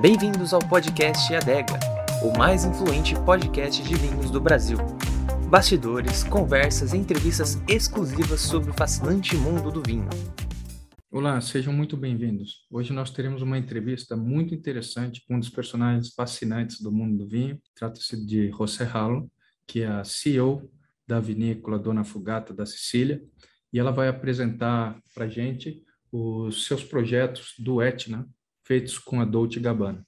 Bem-vindos ao podcast Adega, o mais influente podcast de vinhos do Brasil. Bastidores, conversas e entrevistas exclusivas sobre o fascinante mundo do vinho. Olá, sejam muito bem-vindos. Hoje nós teremos uma entrevista muito interessante com um dos personagens fascinantes do mundo do vinho. Trata-se de José Ralo, que é a CEO da vinícola Dona Fugata da Sicília, e ela vai apresentar para gente os seus projetos do Etna, feitos com a Dolce Gabbana.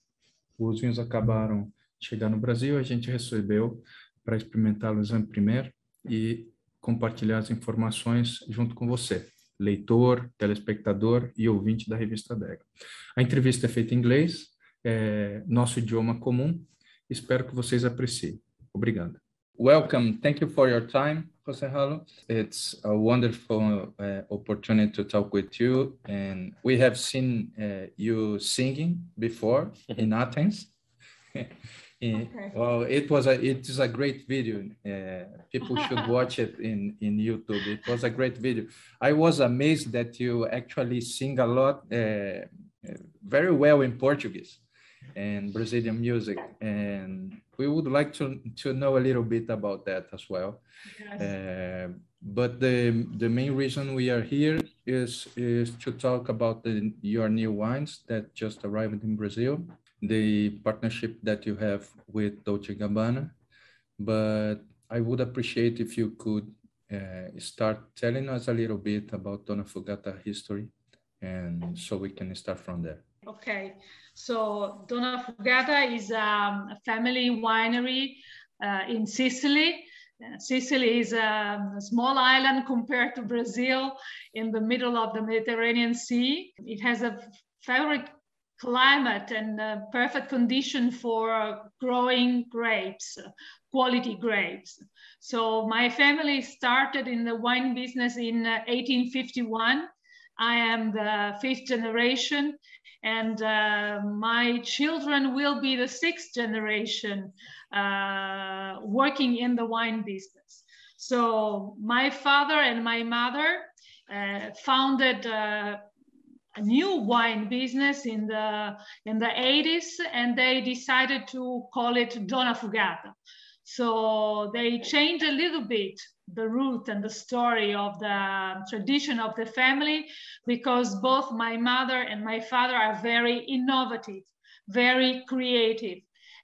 Os vinhos acabaram de chegar no Brasil, a gente recebeu para experimentá-los em primeiro e compartilhar as informações junto com você, leitor, telespectador e ouvinte da revista Dega. A entrevista é feita em inglês, é nosso idioma comum. Espero que vocês apreciem. Obrigado. Welcome. Thank you for your time. Jose Rallo. It's a wonderful uh, opportunity to talk with you. And we have seen uh, you singing before in Athens. okay. Well, it was a it is a great video. Uh, people should watch it in in YouTube. It was a great video. I was amazed that you actually sing a lot, uh, very well in Portuguese and Brazilian music. And we would like to, to know a little bit about that as well. Yes. Uh, but the, the main reason we are here is, is to talk about the, your new wines that just arrived in Brazil, the partnership that you have with Dolce Gabbana. But I would appreciate if you could uh, start telling us a little bit about Donnafugata history, and so we can start from there. Okay, so Donnafugata is um, a family winery uh, in Sicily. Uh, Sicily is a, a, small island compared to Brazil in the middle of the Mediterranean Sea. It has a favorite climate and perfect condition for growing grapes, quality grapes. So my family started in the wine business in 1851. Uh, I am the fifth generation and uh, my children will be the sixth generation uh, working in the wine business. So my father and my mother uh, founded uh, a new wine business in the in the 80s, and they decided to call it Donnafugata. So they changed a little bit the root and the story of the tradition of the family because both my mother and my father are very innovative, very creative.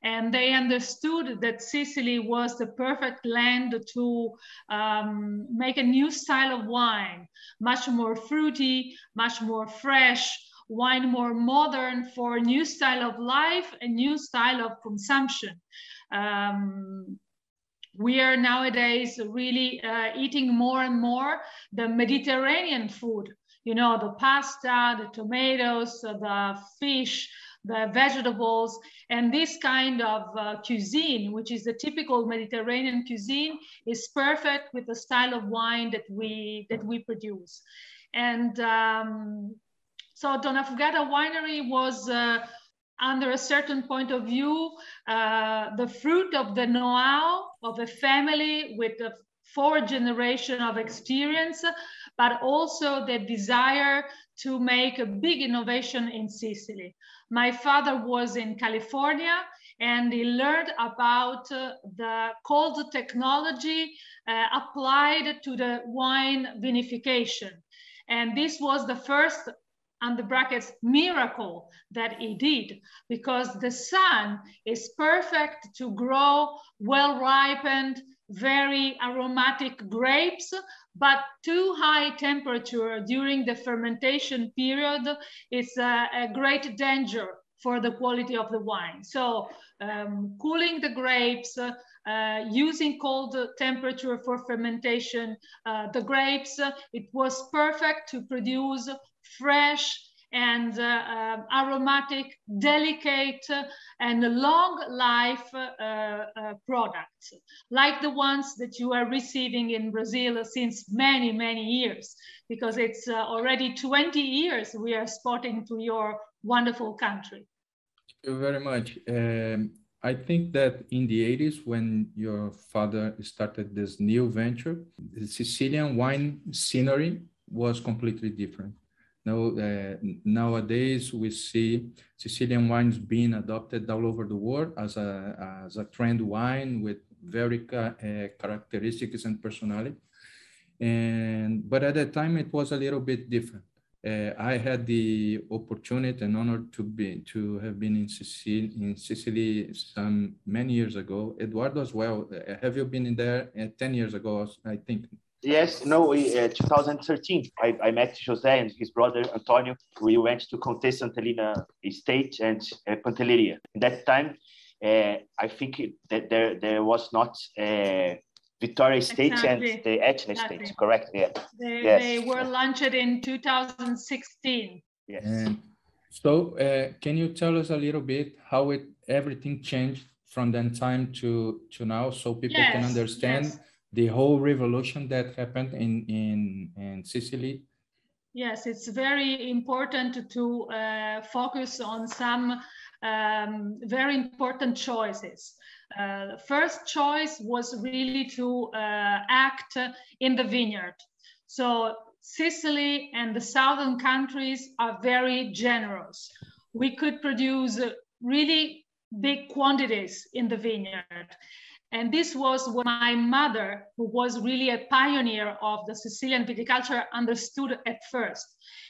And they understood that Sicily was the perfect land to um, make a new style of wine, much more fruity, much more fresh, wine more modern for a new style of life, a new style of consumption. Um, we are nowadays really uh, eating more and more the Mediterranean food, you know, the pasta, the tomatoes, the fish, the vegetables, and this kind of uh, cuisine, which is the typical Mediterranean cuisine, is perfect with the style of wine that we that we produce. And um, so Donnafugata Winery was uh, under a certain point of view, uh, the fruit of the know-how of a family with a four generation of experience, but also the desire to make a big innovation in Sicily. My father was in California and he learned about uh, the cold technology uh, applied to the wine vinification. And this was the first and the brackets miracle that he did because the sun is perfect to grow well ripened very aromatic grapes but too high temperature during the fermentation period is a, a great danger for the quality of the wine. So um, cooling the grapes uh, using cold temperature for fermentation uh, the grapes it was perfect to produce fresh and uh, uh, aromatic, delicate, and long life uh, uh, products, like the ones that you are receiving in Brazil since many, many years, because it's already 20 years we are spotting to your wonderful country. Thank you very much. Um, I think that in the 80s, when your father started this new venture, the Sicilian wine scenery was completely different Uh, nowadays, we see Sicilian wines being adopted all over the world as a, as a trend wine with very ca uh, characteristics and personality. And, but at that time, it was a little bit different. Uh, I had the opportunity and honor to be to have been in Sicily, in Sicily some many years ago. Eduardo as well. Uh, have you been in there uh, ten years ago? I think Yes, no, uh, 2013, I, I met Jose and his brother Antonio. We went to Contessa Entellina Estate and uh, Pantelleria. That time, uh, I think that there, there was not uh, Victoria Estate exactly. and the Etna exactly. Estate, correct? Yeah. They, yes. they were launched in 2016. Yes. And so, uh, can you tell us a little bit how it everything changed from that time to, to now so people yes, can understand? Yes the whole revolution that happened in, in, in Sicily? Yes, it's very important to uh, focus on some um, very important choices. Uh, first choice was really to uh, act in the vineyard. So Sicily and the southern countries are very generous. We could produce really big quantities in the vineyard. And this was what my mother, who was really a pioneer of the Sicilian viticulture, understood at first.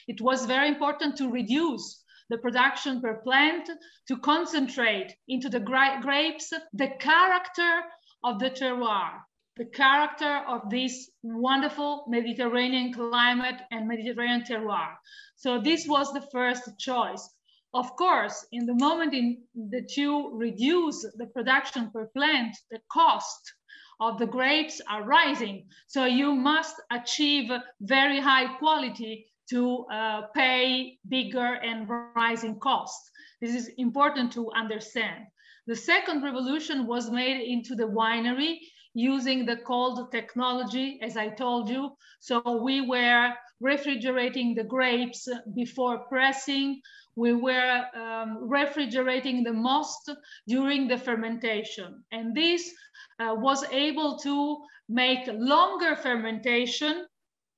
It was very important to reduce the production per plant, to concentrate into the gra grapes the character of the terroir, the character of this wonderful Mediterranean climate and Mediterranean terroir. So this was the first choice. Of course, in the moment in that you reduce the production per plant, the cost of the grapes are rising. So you must achieve very high quality to uh, pay bigger and rising costs. This is important to understand. The second revolution was made into the winery using the cold technology, as I told you. So we were refrigerating the grapes before pressing we were um, refrigerating the most during the fermentation. And this uh, was able to make longer fermentation.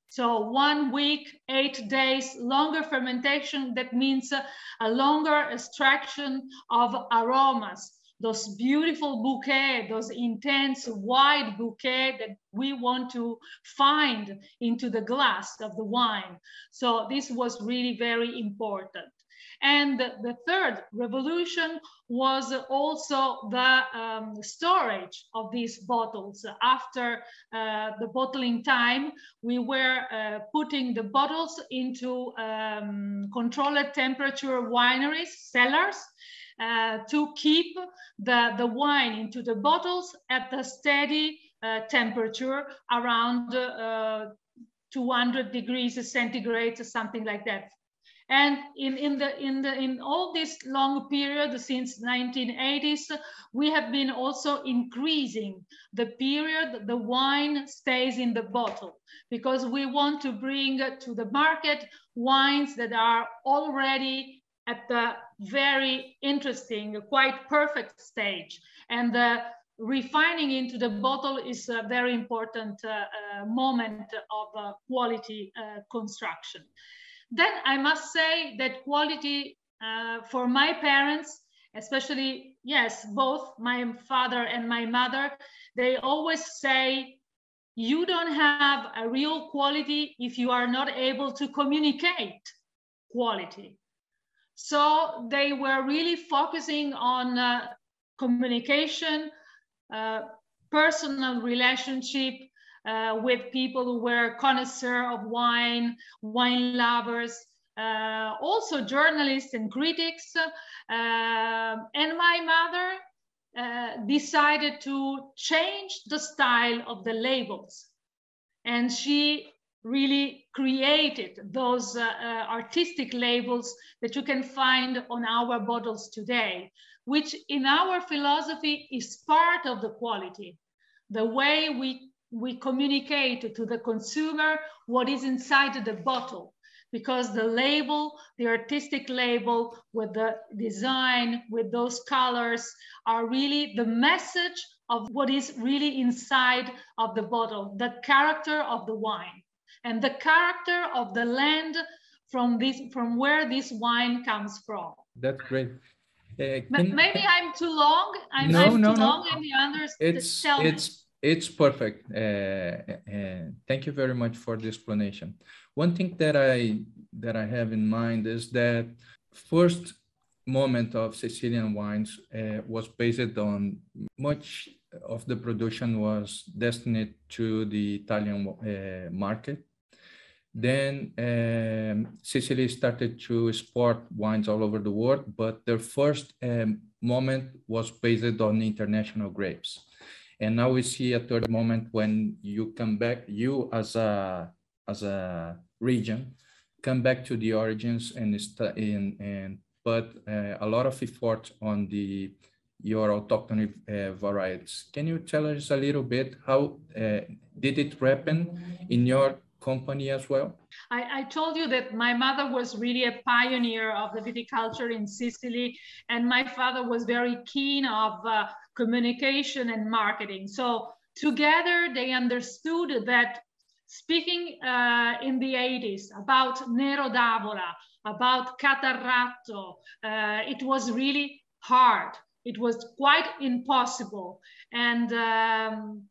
So one week, eight days, longer fermentation, that means a longer extraction of aromas those beautiful bouquet, those intense wide bouquet that we want to find into the glass of the wine. So this was really very important. And the third revolution was also the um, storage of these bottles. After uh, the bottling time, we were uh, putting the bottles into um, controlled temperature wineries, cellars, uh, to keep the, the wine into the bottles at a steady uh, temperature around uh, 200 degrees centigrade, or something like that. And in, in, the, in, the, in all this long period since 1980s, we have been also increasing the period the wine stays in the bottle because we want to bring to the market wines that are already at the very interesting, quite perfect stage. And refining into the bottle is a very important uh, uh, moment of uh, quality construction. Then I must say that quality for my parents, especially, yes, both my father and my mother, they always say, you don't have a real quality if you are not able to communicate quality. So they were really focusing on uh, communication, uh, personal relationship, uh, with people who were connoisseur of wine, wine lovers, uh, also journalists and critics. Uh, and my mother uh, decided to change the style of the labels. And she really created those uh, uh, artistic labels that you can find on our bottles today, which in our philosophy is part of the quality. The way we we communicate to the consumer what is inside the bottle because the label, the artistic label with the design, with those colors are really the message of what is really inside of the bottle, the character of the wine and the character of the land from this from where this wine comes from. That's great. Uh, Maybe I'm too long. I'm, no, I'm no, too no. long in the others. It's it's it's perfect. Uh, uh, thank you very much for the explanation. One thing that I that I have in mind is that first moment of Sicilian wines uh, was based on much of the production was destined to the Italian uh, market. Then um, Sicily started to export wines all over the world, but their first um, moment was based on international grapes. And now we see a third moment when you come back, you as a as a region, come back to the origins and in and put uh, a lot of effort on the your autochthonic uh, varieties. Can you tell us a little bit how uh, did it happen in your company as well? I, I, told you that my mother was really a pioneer of the viticulture in Sicily, and my father was very keen of uh, communication and marketing. So together they understood that speaking uh, in the 80s about Nero d'Avola, about Catarratto, uh, it was really hard it was quite impossible. And um,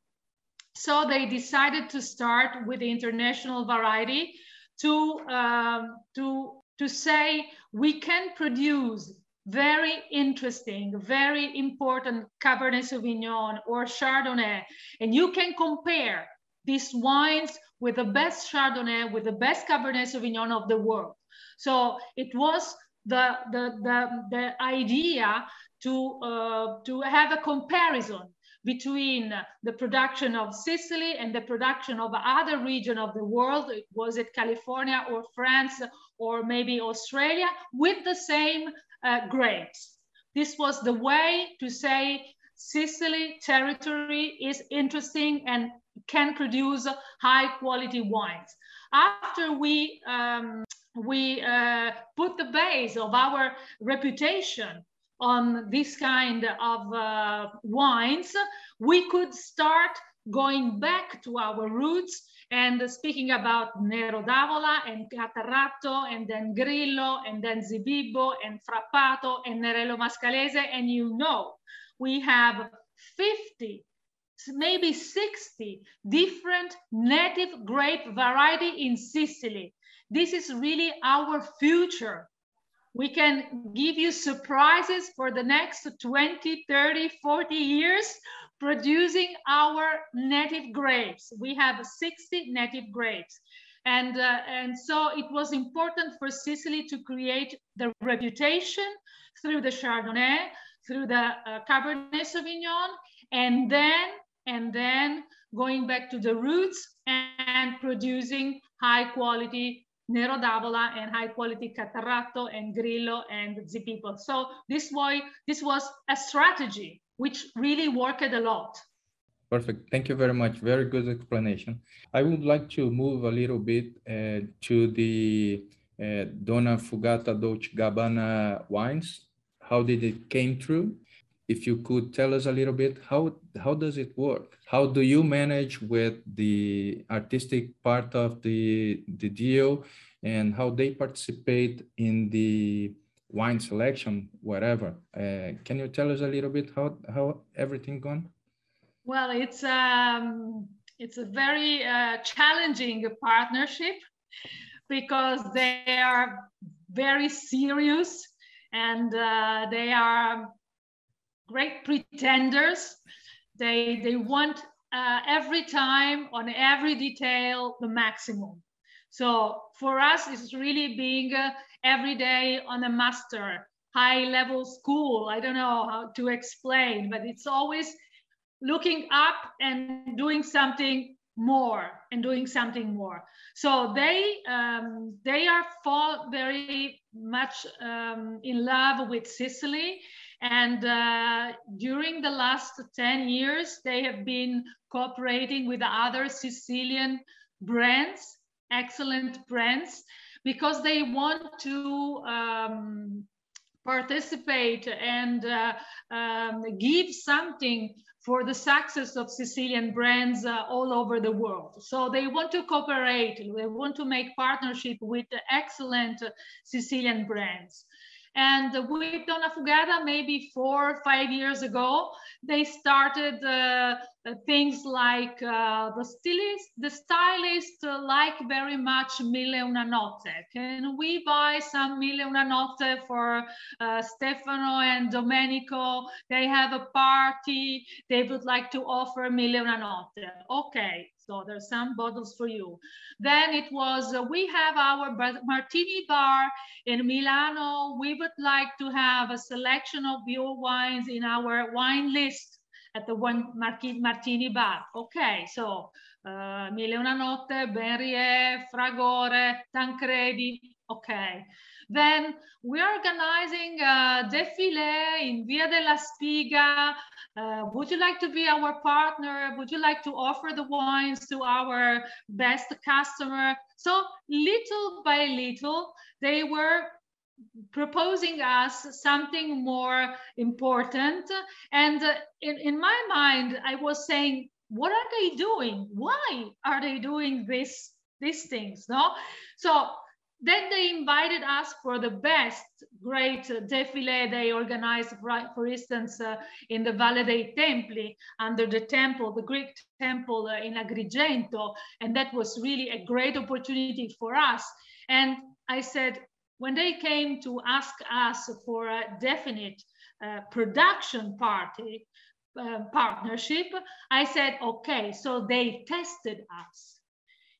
so they decided to start with the international variety to, um, to, to say we can produce very interesting, very important Cabernet Sauvignon or Chardonnay, and you can compare these wines with the best Chardonnay, with the best Cabernet Sauvignon of the world. So it was the, the, the, the idea to, uh, to have a comparison between the production of Sicily and the production of other region of the world, was it California or France or maybe Australia, with the same uh, grapes. This was the way to say Sicily territory is interesting and can produce high quality wines. After we, um, we uh, put the base of our reputation on this kind of uh, wines, we could start going back to our roots and speaking about Nero d'Avola and Catarratto and then Grillo and then Zibibbo and Frappato and Nerello Mascalese. And you know, we have 50, maybe 60 different native grape variety in Sicily. This is really our future we can give you surprises for the next 20, 30, 40 years producing our native grapes. We have 60 native grapes. And, uh, and so it was important for Sicily to create the reputation through the Chardonnay, through the uh, Cabernet Sauvignon, and then, and then going back to the roots and producing high quality Nero d'Avola and high quality Catarratto and Grillo and the people. So this way, this was a strategy which really worked a lot. Perfect. Thank you very much. Very good explanation. I would like to move a little bit uh, to the uh, Donnafugata Dolce Gabbana wines. How did it came through? If you could tell us a little bit how how does it work? How do you manage with the artistic part of the the deal? And how they participate in the wine selection whatever? Uh, can you tell us a little bit how how everything gone? Well it's um it's a very uh, challenging partnership because they are very serious and uh, they are great pretenders. They, they want uh, every time on every detail the maximum. So for us, it's really being uh, every day on a master, high level school. I don't know how to explain, but it's always looking up and doing something more and doing something more. So they um, they are fall very much um, in love with Sicily and uh, during the last 10 years, they have been cooperating with other Sicilian brands, excellent brands, because they want to um, participate and uh, um, give something for the success of Sicilian brands uh, all over the world. So they want to cooperate, they want to make partnership with excellent Sicilian brands. And with Donnafugata, maybe four or five years ago, they started uh, things like uh, the stylist, the stylist uh, like very much Mille Una Notte. Can we buy some Mille Una Notte for uh, Stefano and Domenico? They have a party. They would like to offer Mille Una Notte. Okay, so there's some bottles for you. Then it was, uh, we have our martini bar in Milano. We would like to have a selection of your wines in our wine list at the one Martini bar. Okay, so uh, Mille Una Notte, Ben Ryé, Fragore, Tancredi. Okay. Then we're organizing a defile in Via della Spiga. Uh, would you like to be our partner? Would you like to offer the wines to our best customer? So little by little, they were proposing us something more important. And uh, in, in my mind, I was saying, what are they doing? Why are they doing this, these things? No? So then they invited us for the best great uh, defile they organized, right, for instance, uh, in the Valle dei Templi, under the temple, the Greek temple uh, in Agrigento. And that was really a great opportunity for us. And I said, when they came to ask us for a definite uh, production party uh, partnership, I said, okay, so they tested us.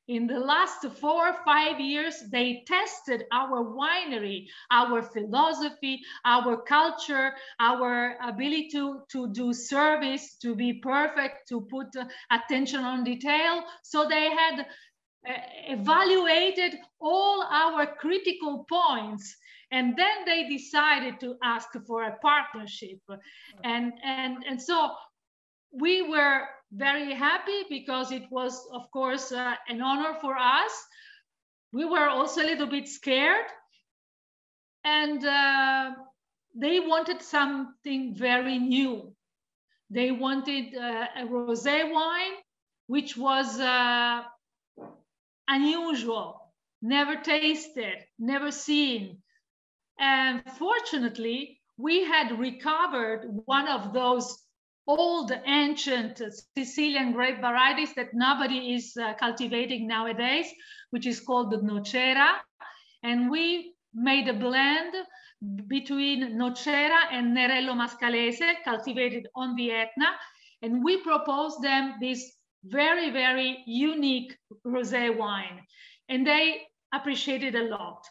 In the last four or five years, they tested our winery, our philosophy, our culture, our ability to, to do service, to be perfect, to put uh, attention on detail. So they had evaluated all our critical points and then they decided to ask for a partnership. And and and so we were very happy because it was of course uh, an honor for us. We were also a little bit scared. And uh, they wanted something very new. They wanted uh, a rosé wine which was uh, unusual, never tasted, never seen. And fortunately, we had recovered one of those old ancient Sicilian grape varieties that nobody is uh, cultivating nowadays, which is called the Nocera. And we made a blend between Nocera and Nerello Mascalese, cultivated on the Etna. And we proposed them this very, very unique rosé wine. And they appreciated a lot.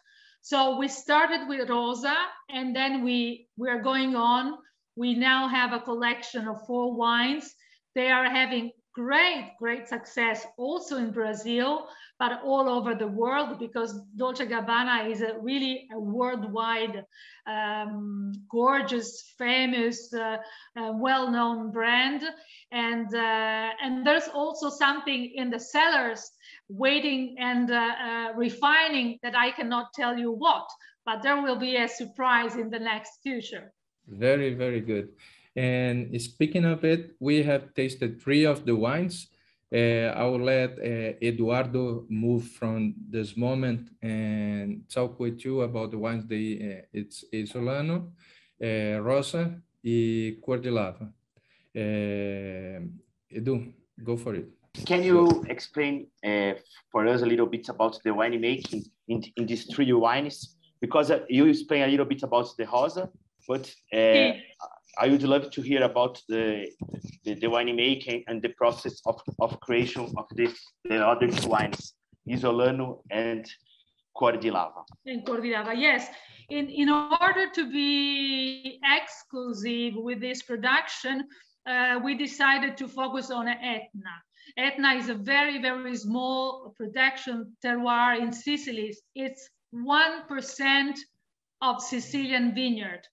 So we started with Rosa and then we, we are going on. We now have a collection of four wines. They are having great, great success also in Brazil, but all over the world because Dolce Gabbana is a really a worldwide, um, gorgeous, famous, uh, uh, well-known brand. And, uh, and there's also something in the cellars waiting and uh, uh, refining that I cannot tell you what, but there will be a surprise in the next future. Very, very good. And speaking of it, we have tasted three of the wines. Uh, I will let uh, Eduardo move from this moment and talk with you about the wines. The uh, it's Isolano, uh, Rosa, and Cuordilava. Uh, Edu, go for it. Can you explain uh, for us a little bit about the winemaking in, in these three wines? Because you explain a little bit about the Rosa, but I would love to hear about the the, the winemaking and the process of, of creation of this the other two wines, Isolano and Cuordilava. And Cuordilava, yes. In in order to be exclusive with this production, uh, we decided to focus on Etna. Etna is a very very small production terroir in Sicily. It's one percent of Sicilian vineyard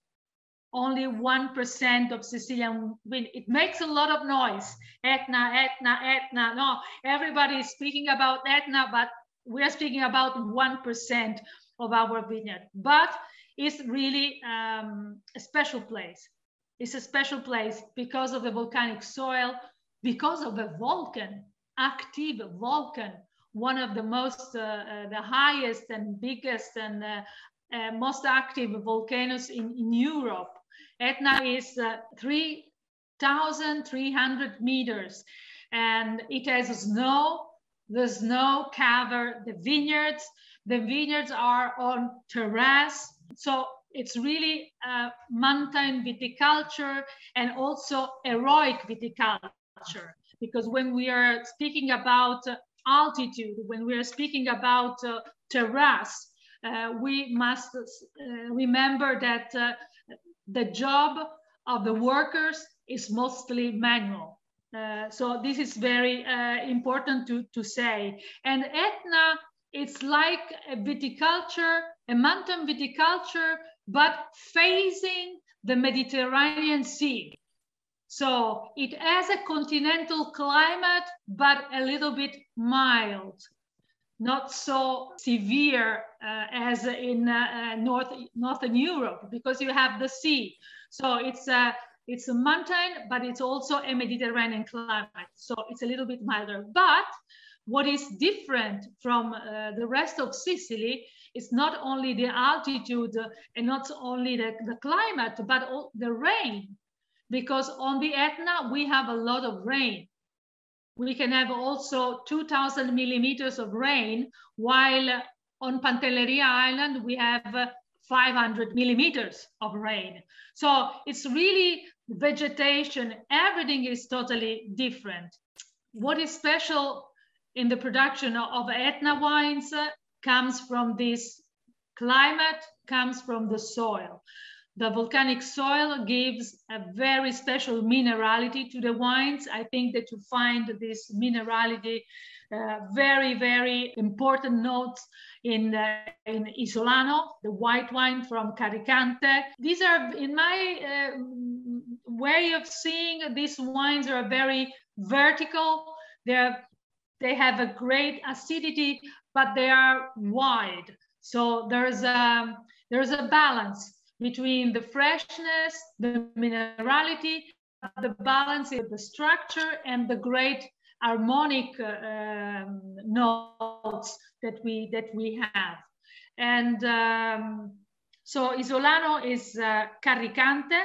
only 1% of Sicilian wind. It makes a lot of noise. Etna, Etna, Etna. No, everybody is speaking about Etna, but we're speaking about 1% of our vineyard. But it's really um, a special place. It's a special place because of the volcanic soil, because of the volcan, active volcan, one of the most, uh, uh, the highest and biggest and uh, uh most active volcanoes in, in Europe. Etna is uh, 3,300 meters and it has snow, the snow cover the vineyards. The vineyards are on terrace. So it's really uh, mountain viticulture and also heroic viticulture. Because when we are speaking about uh, altitude, when we are speaking about uh, terrace, uh, we must uh, remember that uh, the job of the workers is mostly manual. Uh, so this is very uh, important to, to say. And Etna, it's like a viticulture, a mountain viticulture, but facing the Mediterranean Sea. So it has a continental climate, but a little bit mild, not so severe uh, as in uh, uh North, Northern Europe, because you have the sea. So it's a it's a mountain, but it's also a Mediterranean climate. So it's a little bit milder. But what is different from uh, the rest of Sicily is not only the altitude and not only the, the climate, but the rain. Because on the Etna, we have a lot of rain. We can have also 2000 millimeters of rain, while on Pantelleria Island, we have 500 millimeters of rain. So it's really vegetation, everything is totally different. What is special in the production of Etna wines uh, comes from this climate, comes from the soil. The volcanic soil gives a very special minerality to the wines. I think that you find this minerality uh, very, very important notes in, uh, in Isolano, the white wine from Carricante. These are, in my uh, way of seeing, these wines are very vertical. They're, they have a great acidity, but they are wide. So there's a, there's a balance between the freshness, the minerality, the balance of the structure and the great harmonic uh, um, notes that we that we have. And um, so Isolano is uh, Carricante,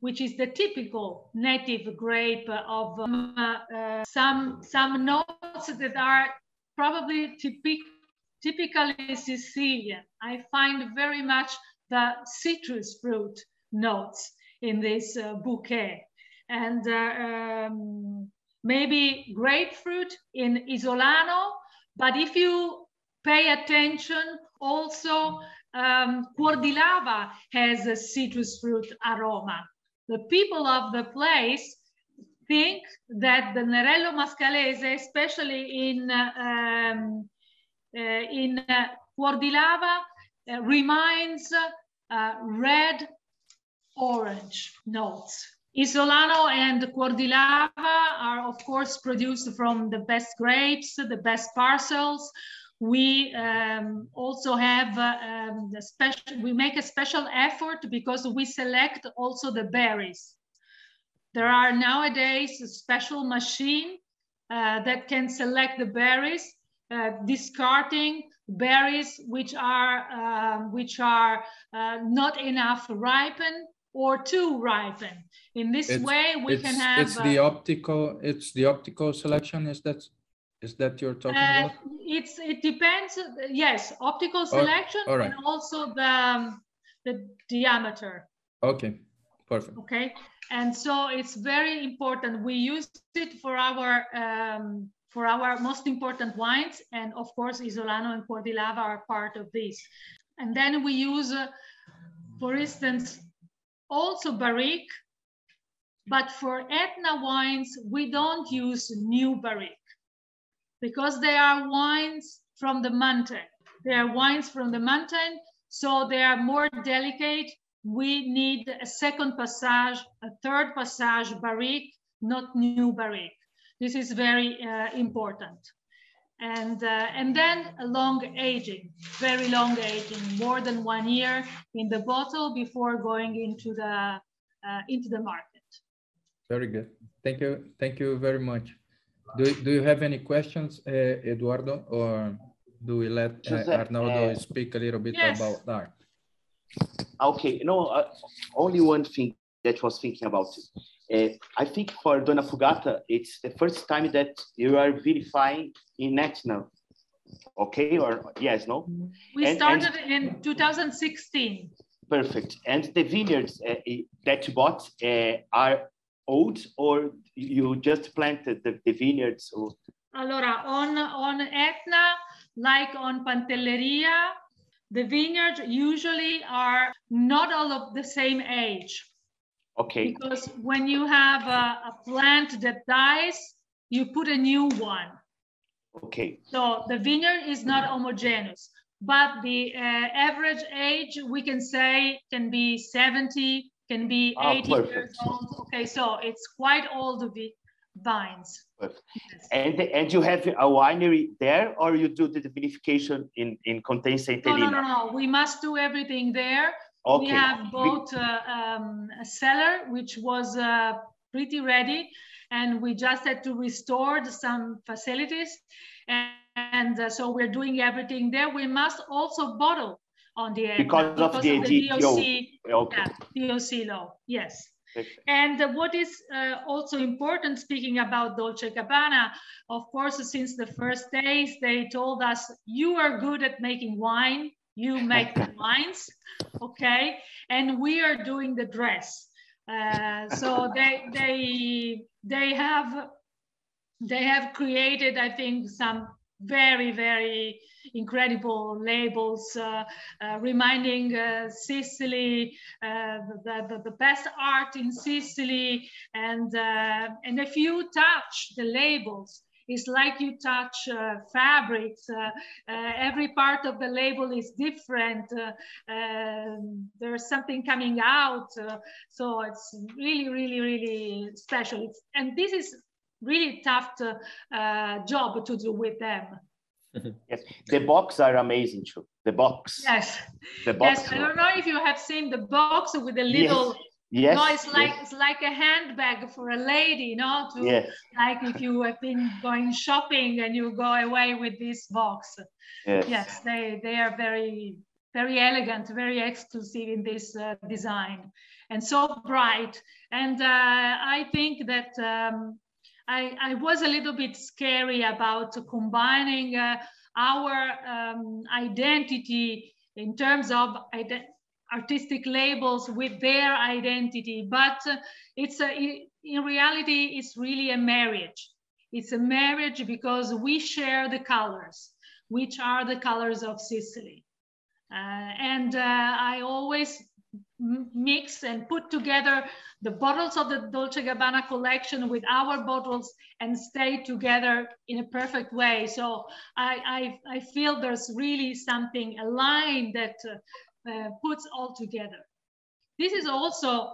which is the typical native grape of um, uh, some some notes that are probably typic, typically Sicilian. I find very much the citrus fruit notes in this uh, bouquet. And uh, um, maybe grapefruit in Isolano, but if you pay attention, also um, Cuor di Lava has a citrus fruit aroma. The people of the place think that the Nerello Mascalese, especially in, uh, um, uh, in uh, Reminds uh, red orange notes. Isolano and Cuor di Lava are of course produced from the best grapes, the best parcels. We um, also have uh, um, special, we make a special effort because we select also the berries. There are nowadays a special machine uh, that can select the berries, uh, discarding berries which are uh, which are uh, not enough ripen or too ripen. In this it's, way, we can have. It's the uh, optical. It's the optical selection. Is that is that you're talking uh, about? It's it depends. Yes, optical selection right. and also the um, the diameter. Okay, perfect. Okay, and so it's very important. We use it for our um, for our most important wines. And of course, Isolano and Cuor di Lava are part of this. And then we use, uh, for instance, also Barrique, but for Etna wines, we don't use new Barrique because they are wines from the mountain. They are wines from the mountain, so they are more delicate. We need a second passage, a third passage Barrique, not new Barrique. This is very uh, important. and uh, and then a long aging, very long aging, more than one year in the bottle before going into the uh, into the market. Very good. Thank you. Thank you very much. Do, do you have any questions, uh, Eduardo, or do we let uh, Arnaldo uh, speak a little bit yes. about that? Okay, no, uh, only one thing that was thinking about uh, I think for Donnafugata, it's the first time that you are verifying in Etna. Okay, or yes, no? We and, started and, in 2016. Perfect. And the vineyards uh, that you bought uh, are old or you just planted the, the vineyards? Or... Allora, on, on Etna, like on Pantelleria, the vineyards usually are not all of the same age. Okay. Because when you have a, a plant that dies, you put a new one. Okay. So the vineyard is not homogeneous, but the uh, average age we can say can be 70, can be oh, 80 perfect. years old. Okay, so it's quite old the vines. Yes. And and you have a winery there, or you do the vinification in in Contessa No, no, no, no. We must do everything there. Okay. We have both uh, um, a cellar, which was uh, pretty ready, and we just had to restore some facilities. And, and uh, so we're doing everything there. We must also bottle on the Etna because, because of, the, of the DOC, okay. yeah, DOC law. Yes. And what is uh, also important, speaking about Dolce Gabbana, of course, since the first days, they told us, you are good at making wine, you make the wines, okay? And we are doing the dress. Uh, so they, they, they have, they have created, I think, some very, very incredible labels uh, uh, reminding uh, Sicily, uh, the, the, the, best art in Sicily. And, uh, and if you touch the labels, it's like you touch uh, fabrics. every part of the label is different. Um, there's something coming out. so it's really, really, really special. It's, and this is really tough to, uh, job to do with them. yes, the box are amazing too. The box. Yes. The box. Yes, I don't know if you have seen the box with the little. Yes. No, it's like yes. it's like a handbag for a lady, no? To, yes. Like if you have been going shopping and you go away with this box. Yes. Yes, they they are very very elegant, very exclusive in this uh, design, and so bright. And uh, I think that um, I, I was a little bit scary about combining uh, our um, identity in terms of artistic labels with their identity, but uh, it's a, in reality, it's really a marriage. It's a marriage because we share the colors, which are the colors of Sicily. Uh, and uh, I always mix and put together the bottles of the Dolce Gabbana collection with our bottles and stay together in a perfect way. So I, I, I feel there's really something, a line that uh, uh, puts all together. This is also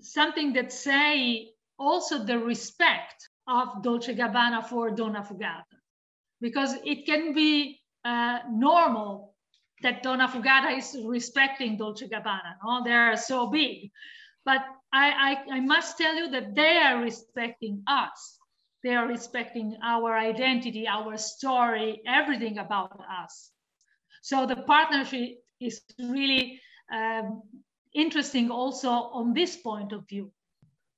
something that say also the respect of Dolce Gabbana for Donnafugata, because it can be uh, normal that Donnafugata is respecting Dolce Gabbana. No? They are so big. But I, I, I must tell you that they are respecting us. They are respecting our identity, our story, everything about us. So the partnership is really um, interesting also on this point of view.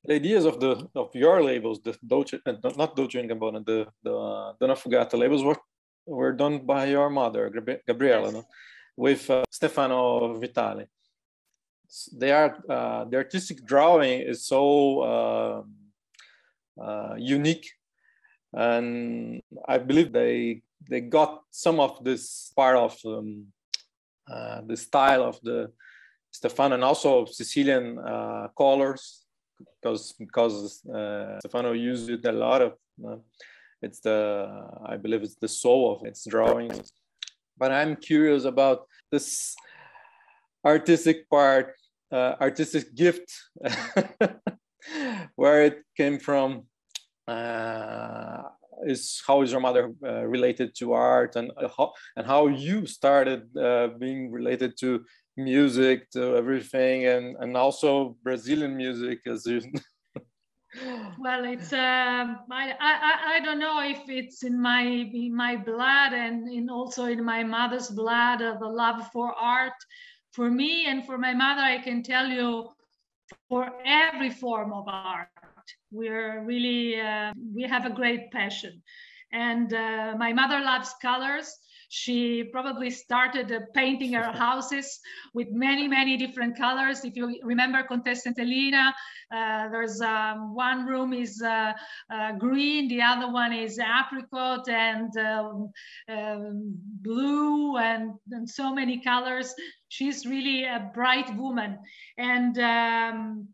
The ideas of the of your labels, the Dolce, uh, not Dolce and Gabbana, the the uh, Donnafugata labels were were done by your mother, Gabriella, yes. no? with uh, Stefano Vitali. They are, uh, the artistic drawing is so um, uh, unique. And I believe they, they got some of this part of um, the style of the Stefano and also Sicilian uh, colors because because uh, Stefano used it a lot of it's the I believe it's the soul of its drawings. But I'm curious about this artistic part, uh, artistic gift, where it came from. Uh, is how is your mother uh, related to art and how and how you started uh, being related to music to everything and and also brazilian music as you well it's um I, I i don't know if it's in my in my blood and in also in my mother's blood uh, the love for art. For me and for my mother i can tell you for every form of art we're really uh, we have a great passion and uh, my mother loves colors she probably started uh, painting her houses with many, many different colors. If you remember Contessa Entellina, uh, there's um, one room is uh, uh, green, the other one is apricot and um, um, blue and, and so many colors. She's really a bright woman. And um,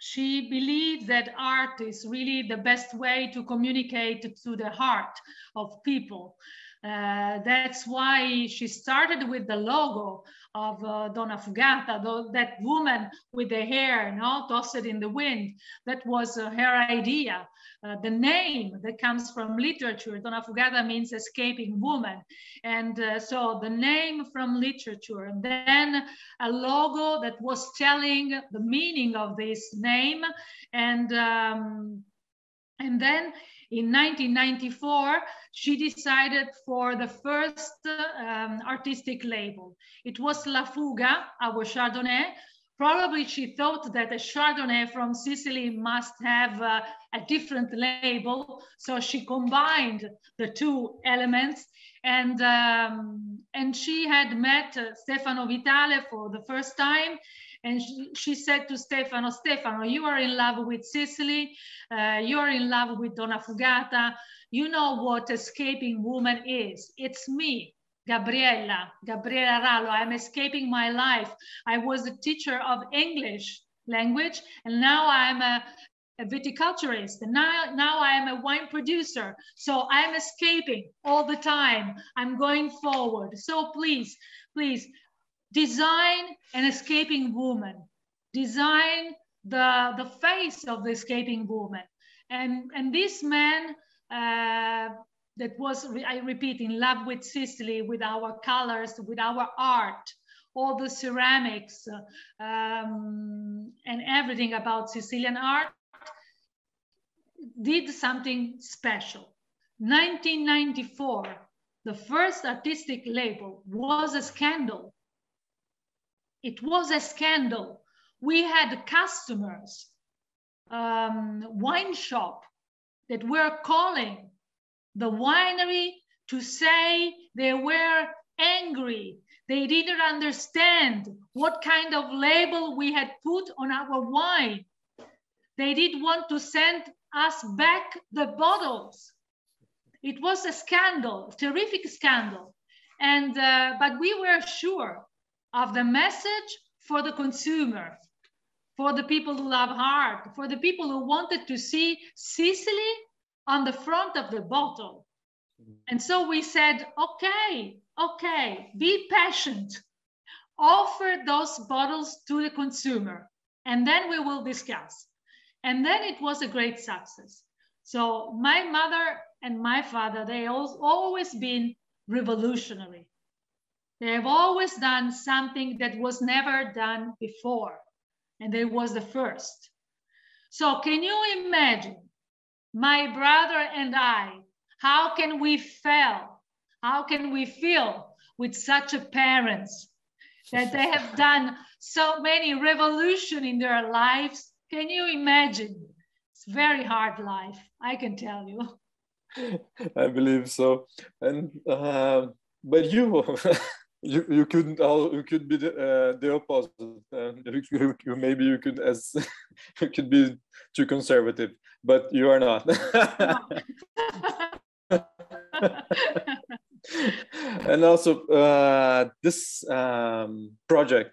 she believes that art is really the best way to communicate to the heart of people. Uh, that's why she started with the logo of uh, Donnafugata, though, that woman with the hair, no, tossed in the wind. That was uh, her idea. Uh, the name that comes from literature, Donnafugata means escaping woman. And uh, so the name from literature, and then a logo that was telling the meaning of this name. And, um, and then in 1994, she decided for the first um, artistic label. It was La Fuga, our Chardonnay. Probably she thought that a Chardonnay from Sicily must have uh, a different label. So she combined the two elements and um, and she had met uh, Stefano Vitale for the first time and she, she, said to Stefano, Stefano, you are in love with Sicily, uh, you are in love with Donnafugata, you know what escaping woman is. It's me, Gabriella, Gabriella Rallo. I'm escaping my life. I was a teacher of English language, and now I'm a, a viticulturist and now, now I am a wine producer. So I'm escaping all the time. I'm going forward. So please, please design an escaping woman, design the, the face of the escaping woman. And, and this man uh, that was, I repeat, in love with Sicily, with our colors, with our art, all the ceramics um, and everything about Sicilian art, did something special. 1994, the first artistic label was a scandal it was a scandal. We had customers, um, wine shop that were calling the winery to say they were angry. They didn't understand what kind of label we had put on our wine. They did want to send us back the bottles. It was a scandal, terrific scandal. And, uh, but we were sure of the message for the consumer, for the people who love art, for the people who wanted to see Sicily on the front of the bottle. And so we said, okay, okay, be patient. Offer those bottles to the consumer, and then we will discuss. And then it was a great success. So my mother and my father, they always been revolutionary. They have always done something that was never done before, and they was the first. So can you imagine my brother and I, how can we feel? How can we feel with such a parents that they have done so many revolution in their lives? Can you imagine? It's very hard life, I can tell you. I believe so. And uh, but you you you couldn't you could be the, uh, the opposite uh, you, you, maybe you could as you could be too conservative but you are not and also uh, this um, project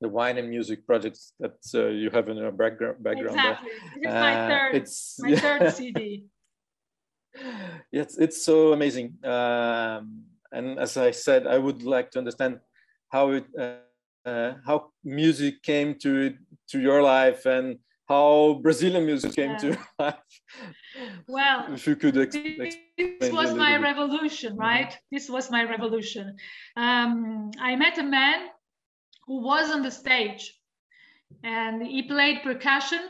the wine and music projects that uh, you have in your background background exactly. it's my uh, third it's my yeah. third cd yes it's so amazing um, and as I said, I would like to understand how it, uh, uh, how music came to to your life and how Brazilian music came to life. Well, if you could ex- this was my bit. revolution, mm-hmm. right? Mm-hmm. This was my revolution. Um, I met a man who was on the stage and he played percussion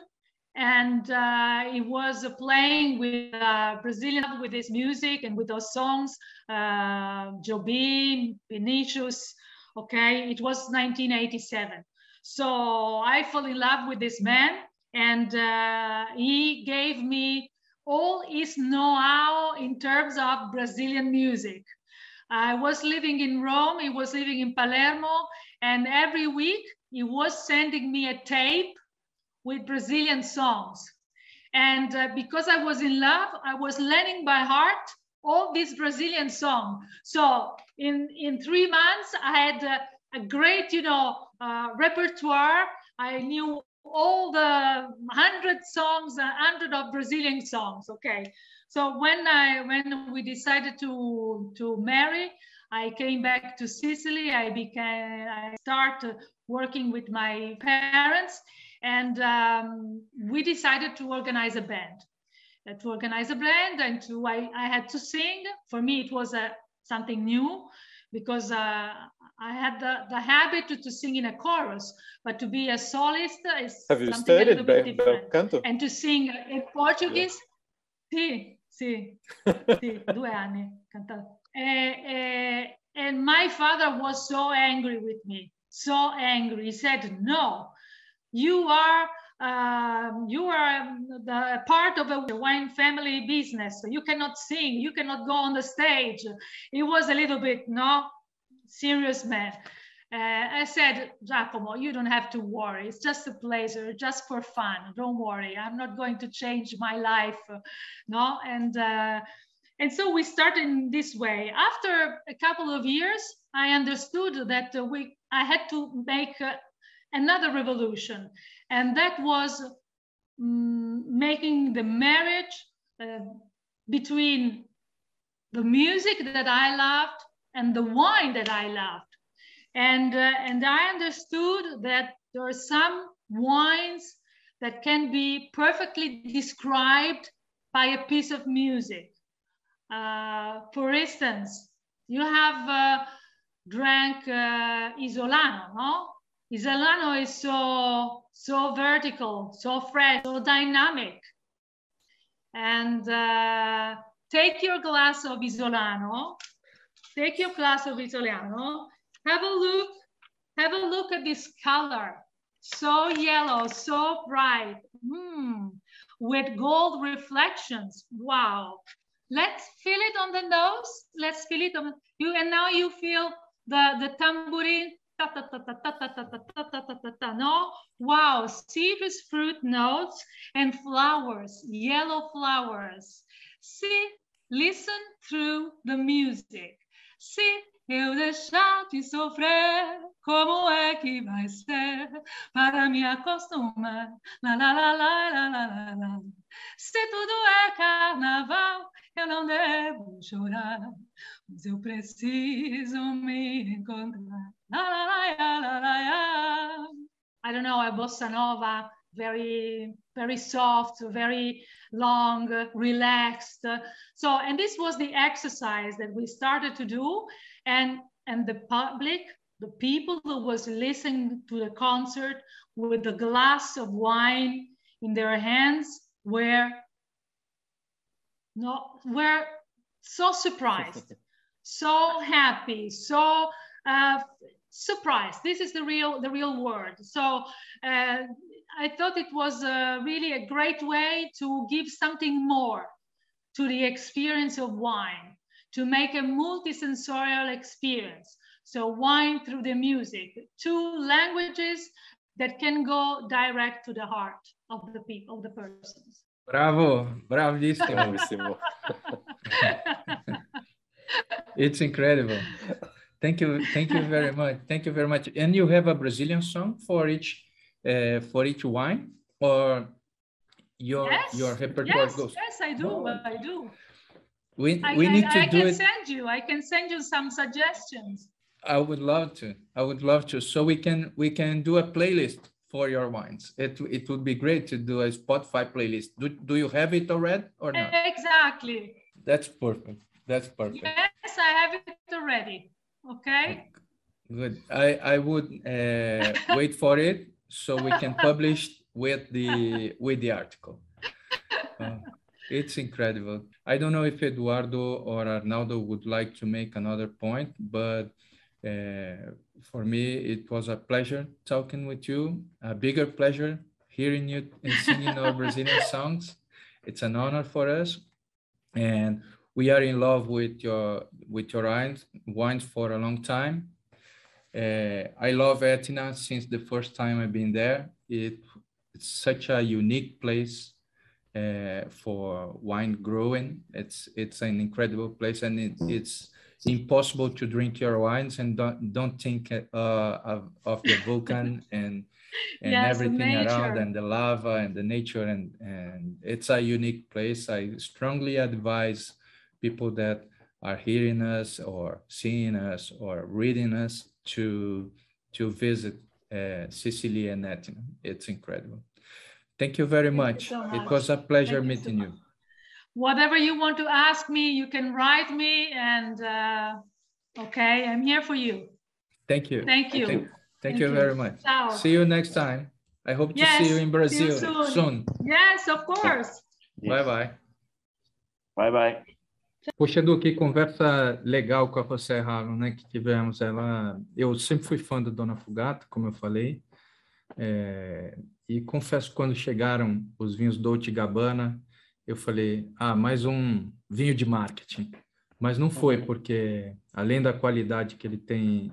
and uh, he was playing with uh, Brazilian with his music and with those songs, uh, Jobim, Vinicius. Okay, it was 1987. So I fell in love with this man, and uh, he gave me all his know-how in terms of Brazilian music. I was living in Rome, he was living in Palermo, and every week he was sending me a tape with Brazilian songs. And uh, because I was in love, I was learning by heart all these Brazilian songs. So in, in three months, I had uh, a great, you know, uh, repertoire. I knew all the hundred songs, a hundred of Brazilian songs. Okay. So when I when we decided to to marry, I came back to Sicily. I became I started working with my parents, and um, we decided to organize a band. Uh, to organize a band and to I, I had to sing. For me, it was a, something new because uh, I had the, the habit to, to sing in a chorus, but to be a soloist is Have you studied bel canto? And to sing in Portuguese, yeah. sì, sì, sì, due anni cantato. and my father was so angry with me, so angry. He said, no, you are um, you are the part of a wine family business. You cannot sing. You cannot go on the stage. It was a little bit no serious man. Uh, I said, Giacomo, you don't have to worry. It's just a pleasure, just for fun. Don't worry. I'm not going to change my life, no. And uh, and so we started in this way. After a couple of years, I understood that we I had to make uh, another revolution, and that was um, making the marriage uh, between the music that I loved and the wine that I loved. And, uh, and I understood that there are some wines that can be perfectly described by a piece of music. Uh, for instance, you have uh, drank uh, Isolano, no? Isolano is so, so vertical, so fresh, so dynamic. And uh, take your glass of Isolano, take your glass of Isolano, have a look, have a look at this color. So yellow, so bright, mm, with gold reflections. Wow. Let's feel it on the nose. Let's feel it on you. And now you feel the, the tambourine no? Wow, citrus fruit notes and flowers, yellow flowers. See, listen through the music. Se eu deixar de sofrer, como é que vai ser para me acostumar? La, la, la, la, la, la, la. Se tudo é carnaval, eu não devo chorar, mas eu preciso me encontrar. I don't know, a bossa nova, very, very soft, very long, relaxed. So, and this was the exercise that we started to do. And, and the public, the people who was listening to the concert with a glass of wine in their hands were no, were so surprised, so happy, so uh, surprise this is the real the real word. So uh, i thought it was uh, really a great way to give something more to the experience of wine to make a multisensorial experience. So wine through the music two languages that can go direct to the heart of the people of the persons bravo bravissimo it's incredible Thank you, thank you very much. Thank you very much. And you have a Brazilian song for each uh, for each wine, or your yes, your repertoire yes, goes. Yes, I do. Oh. I do. We I, we need I, to I do can it. send you. I can send you some suggestions. I would love to. I would love to. So we can we can do a playlist for your wines. It, it would be great to do a Spotify playlist. Do, do you have it already or not? Exactly. That's perfect. That's perfect. Yes, I have it already. Okay. Good. I, I would uh, wait for it so we can publish with the with the article. Uh, it's incredible. I don't know if Eduardo or Arnaldo would like to make another point, but uh, for me, it was a pleasure talking with you, a bigger pleasure hearing you and singing our Brazilian songs. It's an honor for us. And we are in love with your with your wines, wines for a long time. Uh, I love Etna since the first time I've been there. It, it's such a unique place uh, for wine growing. It's it's an incredible place, and it, it's impossible to drink your wines and don't don't think uh, of, of the volcano and and everything around and the lava and the nature and and it's a unique place. I strongly advise people that are hearing us or seeing us or reading us to to visit uh, Sicily and Etna. It's incredible. Thank you very much. You so much. It was a pleasure Thank meeting you. So you. Whatever you want to ask me, you can write me and uh, okay, I'm here for you. Thank you. Thank you. Thank, thank you, you very much. Ciao. See you next time. I hope to yes, see you in Brazil you soon. soon. Yes, of course. Bye bye. Bye bye. Poxa, Edu, que conversa legal com a José Ralo, né? Que tivemos ela. Eu sempre fui fã da Dona Fugata, como eu falei. É, e confesso que quando chegaram os vinhos Dolce Gabbana, eu falei, ah, mais um vinho de marketing. Mas não foi, uhum. porque além da qualidade que ele tem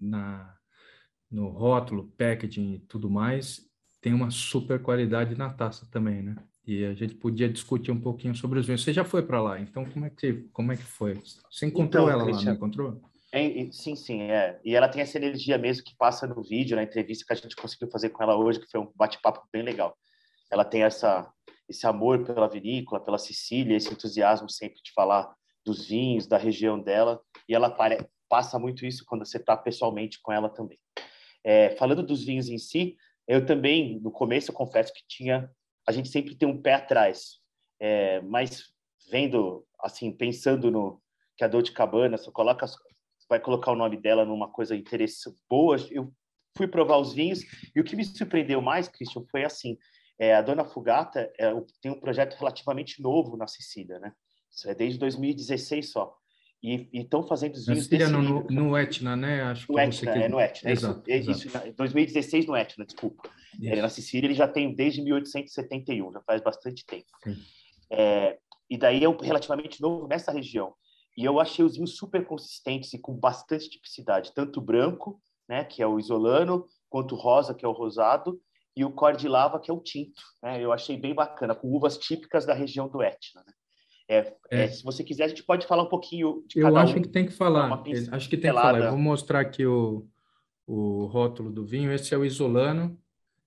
na, no rótulo, packaging e tudo mais, tem uma super qualidade na taça também, né? e a gente podia discutir um pouquinho sobre os vinhos. Você já foi para lá, então como é que como é que foi? Você encontrou então, ela lá, não encontrou? É, sim, sim, é. E ela tem essa energia mesmo que passa no vídeo, na entrevista que a gente conseguiu fazer com ela hoje, que foi um bate-papo bem legal. Ela tem essa esse amor pela vinícola, pela Sicília, esse entusiasmo sempre de falar dos vinhos, da região dela, e ela passa muito isso quando você está pessoalmente com ela também. É, falando dos vinhos em si, eu também, no começo, eu confesso que tinha a gente sempre tem um pé atrás. É, mas vendo, assim, pensando no que a Dolce Cabana só coloca, vai colocar o nome dela numa coisa interessante, boa, eu fui provar os vinhos e o que me surpreendeu mais, Christian, foi assim, é, a Dona Fugata é, tem um projeto relativamente novo na Sicília, né? Isso é desde 2016 só. E estão fazendo os vinhos desse no, nível. no Etna, né? Acho no Etna, é no Etna. Exato, isso, exato. isso, 2016 no Etna, desculpa. Ele, na Sicília ele já tem desde 1871, já faz bastante tempo. É, e daí é relativamente novo nessa região. E eu achei os vinhos super consistentes e com bastante tipicidade, tanto branco, né, que é o isolano, quanto rosa, que é o rosado, e o cor de lava, que é o tinto. Né? Eu achei bem bacana, com uvas típicas da região do Etna. Né? É, é. É, se você quiser, a gente pode falar um pouquinho de Eu acho um, que tem que falar. Acho que tem que falar. Eu vou mostrar aqui o, o rótulo do vinho. Esse é o Isolano.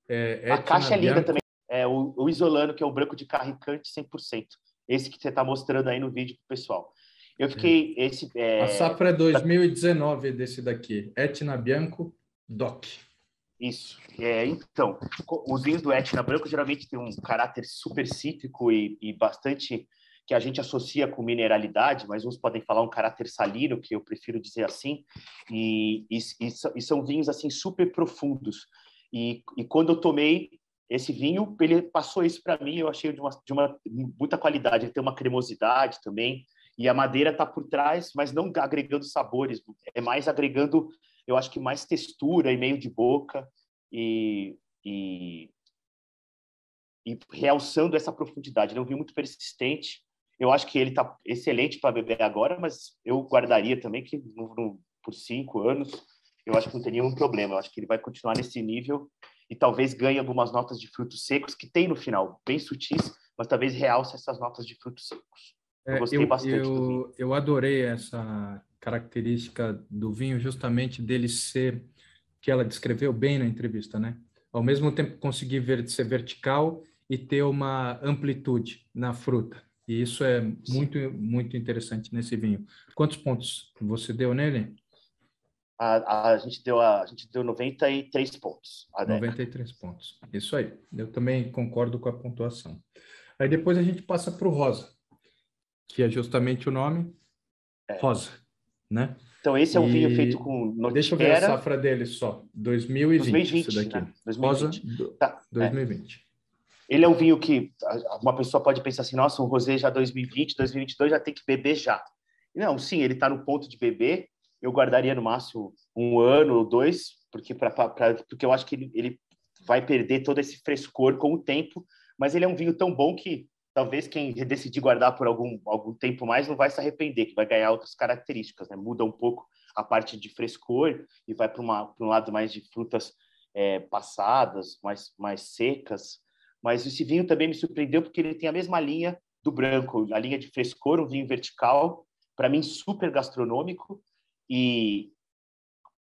É, a caixa é linda também. É o, o, Isolano, que é o branco de carricante 100%. Esse que você está mostrando aí no vídeo para o pessoal. Eu fiquei... É. Esse, é, a safra é 2019 desse daqui. Etna Bianco DOC. Isso. É, então, os vinhos do Etna Branco geralmente têm um caráter super cítrico e, e bastante que a gente associa com mineralidade, mas uns podem falar um caráter salino, que eu prefiro dizer assim, e, e, e são vinhos assim super profundos. E, quando eu tomei esse vinho, ele passou isso para mim, eu achei de uma, de uma muita qualidade, ele tem uma cremosidade também, e a madeira está por trás, mas não agregando sabores, é mais agregando, eu acho que mais textura e meio de boca, e, e, e realçando essa profundidade. Ele é um vinho muito persistente, eu acho que ele está excelente para beber agora, mas eu guardaria também que no, no, por cinco anos eu acho que não tem nenhum problema. Eu acho que ele vai continuar nesse nível e talvez ganhe algumas notas de frutos secos que tem no final, bem sutis, mas talvez realce essas notas de frutos secos. Eu é, gostei eu, bastante eu. Eu adorei essa característica do vinho, justamente dele ser que ela descreveu bem na entrevista, né? Ao mesmo tempo conseguir ver, ser vertical e ter uma amplitude na fruta. E isso é muito, muito interessante nesse vinho. Quantos pontos você deu nele? a, a, gente deu a, a gente deu 93 pontos. 93 pontos. Isso aí. Eu também concordo com a pontuação. Aí depois a gente passa para o rosa, que é justamente o nome é. rosa, né? Então esse é um e... vinho feito com notiquera. Deixa eu ver a safra dele só. 2020, 2020 esse daqui. Né? 2020. Rosa tá. 2020. É. Ele é um vinho que uma pessoa pode pensar assim, nossa, um rosé já 2020, 2022 já tem que beber já. Não, sim, ele está no ponto de beber, eu guardaria no máximo um ano ou dois, porque, pra, pra, porque eu acho que ele, ele vai perder todo esse frescor com o tempo, mas ele é um vinho tão bom que talvez quem decidir guardar por algum, algum tempo mais não vai se arrepender, que vai ganhar outras características, né? muda um pouco a parte de frescor e vai para um lado mais de frutas é, passadas, mais, mais secas. Mas esse vinho também me surpreendeu porque ele tem a mesma linha do branco, a linha de frescor, um vinho vertical, para mim super gastronômico, e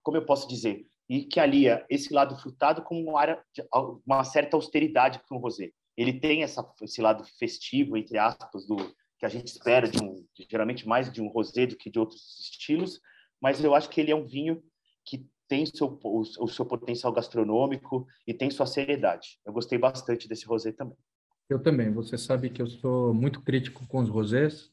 como eu posso dizer, e que alia esse lado frutado com uma, área de, uma certa austeridade para um rosé. Ele tem essa, esse lado festivo, entre aspas, do que a gente espera de um, de, geralmente mais de um rosé do que de outros estilos, mas eu acho que ele é um vinho que tem seu, o, o seu potencial gastronômico e tem sua seriedade. Eu gostei bastante desse rosé também. Eu também. Você sabe que eu sou muito crítico com os rosés.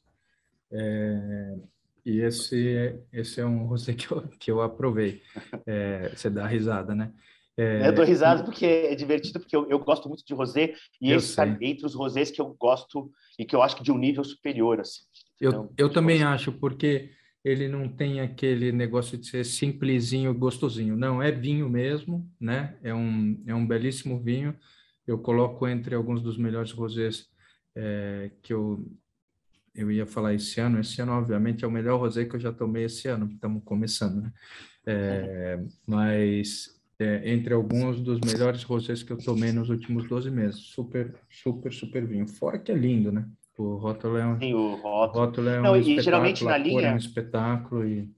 É, e esse, esse é um rosé que eu, que eu aprovei. É, você dá risada, né? É, eu dou risada porque é divertido, porque eu, eu gosto muito de rosé, e esse está entre os rosés que eu gosto e que eu acho que de um nível superior. Assim. Eu, então, eu também acho, porque ele não tem aquele negócio de ser simplesinho, gostosinho. Não, é vinho mesmo, né? É um, é um belíssimo vinho. Eu coloco entre alguns dos melhores rosés é, que eu, eu ia falar esse ano. Esse ano, obviamente, é o melhor rosé que eu já tomei esse ano, estamos começando, né? É, mas é, entre alguns dos melhores rosés que eu tomei nos últimos 12 meses. Super, super, super vinho. Fora que é lindo, né? O rótulo é um, Sim, o rótulo. O rótulo é um Não, e geralmente na linha é um espetáculo e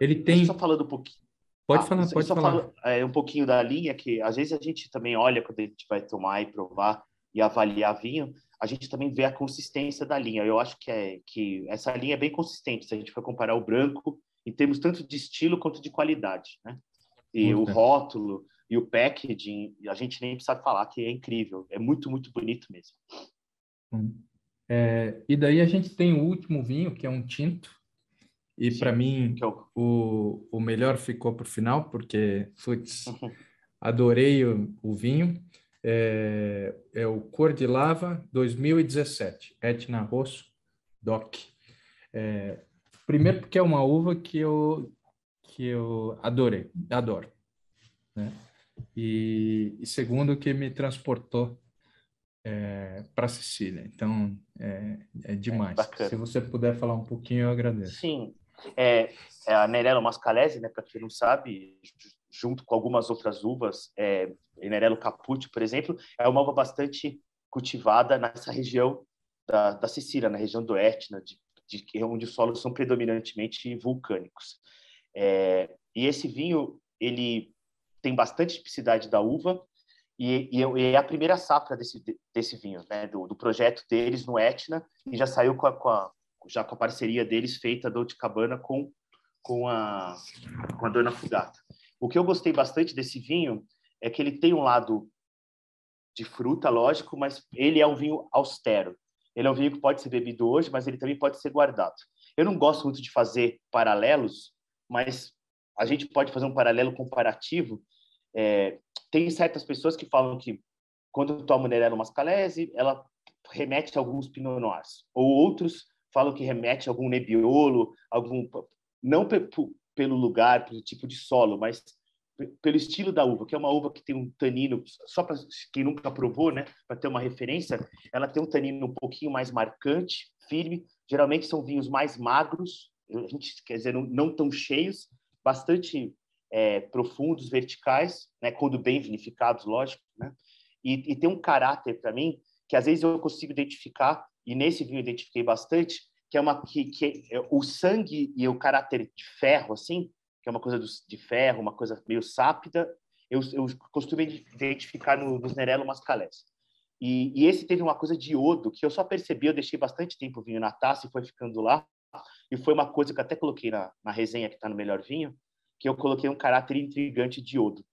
ele tem. Só falando um pouquinho. Pode ah, falar, pode falar. Falo, é, um pouquinho da linha que às vezes a gente também olha quando a gente vai tomar e provar e avaliar vinho a gente também vê a consistência da linha. Eu acho que, é, que essa linha é bem consistente, se a gente for comparar o branco, em termos tanto de estilo quanto de qualidade. Né? E muito o bem. rótulo e o packaging, a gente nem precisa falar que é incrível. É muito, muito bonito mesmo. É, e daí a gente tem o último vinho, que é um tinto. E para mim, eu... O, o melhor ficou para o final, porque, putz, adorei o, o vinho é, é o Cor de Lava 2017, Etna Rosso Doc. É, primeiro porque é uma uva que eu que eu adorei, adoro, né? E, e segundo que me transportou é, para Sicília. Então é, é demais. É Se você puder falar um pouquinho, eu agradeço. Sim, é, é a Nerello Mascalese, né? Para quem não sabe, junto com algumas outras uvas, é, Enerello Capucci, por exemplo, é uma uva bastante cultivada nessa região da, da Sicília, na região do Etna, de, de, onde os solos são predominantemente vulcânicos. É, e esse vinho, ele tem bastante tipicidade da uva, e, e, e, é a primeira safra desse, desse vinho, né, do, do projeto deles no Etna, e já saiu com a, com a, já com a parceria deles feita do Cabana com, com, a, com a Dona Fugata. O que eu gostei bastante desse vinho é que ele tem um lado de fruta, lógico, mas ele é um vinho austero. Ele é um vinho que pode ser bebido hoje, mas ele também pode ser guardado. Eu não gosto muito de fazer paralelos, mas a gente pode fazer um paralelo comparativo. É, tem certas pessoas que falam que quando toma Nerello Mascalese, ela remete a alguns Pinot Noirs. Ou outros falam que remete a algum Nebbiolo, algum não pelo lugar, pelo tipo de solo, mas pelo estilo da uva, que é uma uva que tem um tanino, só para quem nunca provou, né, para ter uma referência, ela tem um tanino um pouquinho mais marcante, firme. Geralmente são vinhos mais magros, a gente quer dizer não, tão cheios, bastante é, profundos, verticais, né, quando bem vinificados, lógico, né. E, e tem um caráter para mim que às vezes eu consigo identificar e nesse vinho eu identifiquei bastante que é uma que, que é, o sangue e o caráter de ferro assim que é uma coisa do, de ferro uma coisa meio sápida eu, eu costumo identificar no, nos Nerello Mascalés e, e, esse teve uma coisa de iodo que eu só percebi eu deixei bastante tempo o vinho na taça e foi ficando lá e foi uma coisa que eu até coloquei na, na resenha que está no melhor vinho que eu coloquei um caráter intrigante de iodo.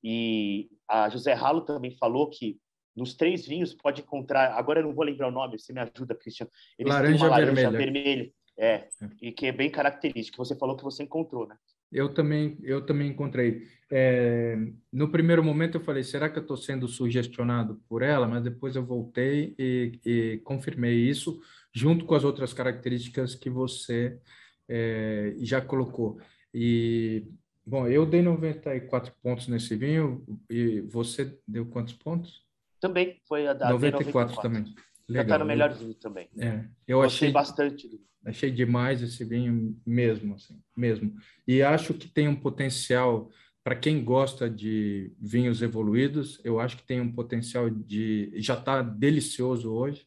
E a José Ralo também falou que nos três vinhos pode encontrar, agora eu não vou lembrar o nome, você me ajuda, Cristian. Eles laranja, laranja vermelha. vermelha. É, é, e que é bem característico. Você falou que você encontrou, né? Eu também, eu também encontrei. É, no primeiro momento eu falei, será que eu estou sendo sugestionado por ela? Mas depois eu voltei e, e, confirmei isso, junto com as outras características que você é, já colocou. E, bom, eu dei 94 pontos nesse vinho, e você deu quantos pontos? Também, foi a da 94, 94. também. Legal. Já está no melhor vinho também. É, eu Gostei achei bastante. Achei demais esse vinho mesmo, assim, mesmo. E acho que tem um potencial para quem gosta de vinhos evoluídos. Eu acho que tem um potencial de já está delicioso hoje,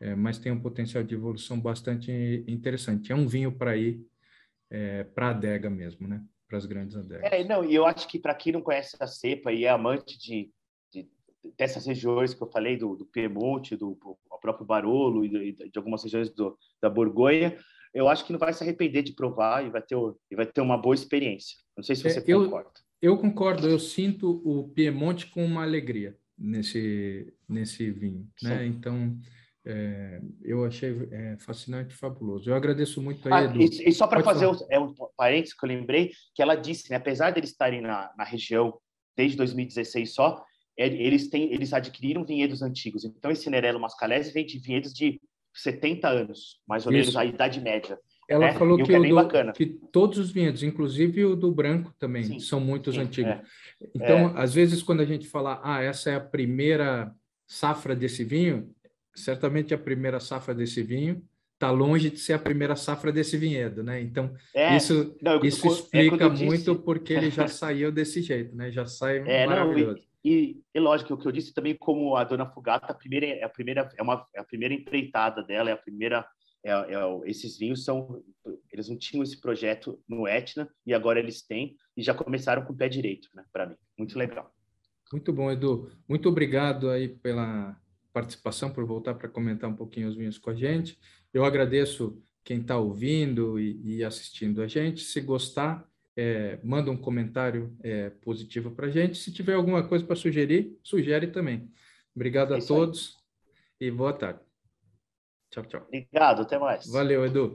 é, mas tem um potencial de evolução bastante interessante. É um vinho para ir é, para a adega mesmo, né? Para as grandes adegas. É, não. E eu acho que para quem não conhece a cepa e é amante de, de dessas regiões que eu falei do, do Piemonte, do próprio Barolo e de, de algumas regiões do, da Borgonha, eu acho que não vai se arrepender de provar e vai ter, e vai ter uma boa experiência. Não sei se você é, eu, concorda. Eu concordo, eu sinto o Piemonte com uma alegria nesse, nesse vinho. Né? Então, é, eu achei é, fascinante e fabuloso. Eu agradeço muito a ah, Edu. E, e só para fazer o, é um parênteses que eu lembrei, que ela disse, né, apesar deles estarem na, na região desde 2016 só, eles têm, eles adquiriram vinhedos antigos. Então, esse Nerello Mascalese vem de vinhedos de 70 anos, mais ou menos a idade média. Ela né? falou que, é do, que, todos os vinhedos, inclusive o do branco também, sim, são muito antigos. É. Então, é. às vezes, quando a gente fala, ah, essa é a primeira safra desse vinho, certamente a primeira safra desse vinho está longe de ser a primeira safra desse vinhedo, né? Então, é, isso, não, isso é explica muito disse... porque ele já saiu desse jeito, né? Já sai é, maravilhoso. Não, e, e lógico, o que eu disse também, como a dona Fugata, a primeira, é a primeira, é uma, é a primeira empreitada dela, é a primeira, é, é, esses vinhos são, eles não tinham esse projeto no Etna e agora eles têm e já começaram com o pé direito, né? Para mim, muito legal. Muito bom, Edu. Muito obrigado aí pela participação, por voltar para comentar um pouquinho os vinhos com a gente. Eu agradeço quem está ouvindo e, e assistindo a gente. Se gostar, é, manda um comentário é, positivo para a gente. Se tiver alguma coisa para sugerir, sugere também. Obrigado é a todos aí. e boa tarde. Tchau, tchau. Obrigado, até mais. Valeu, Edu.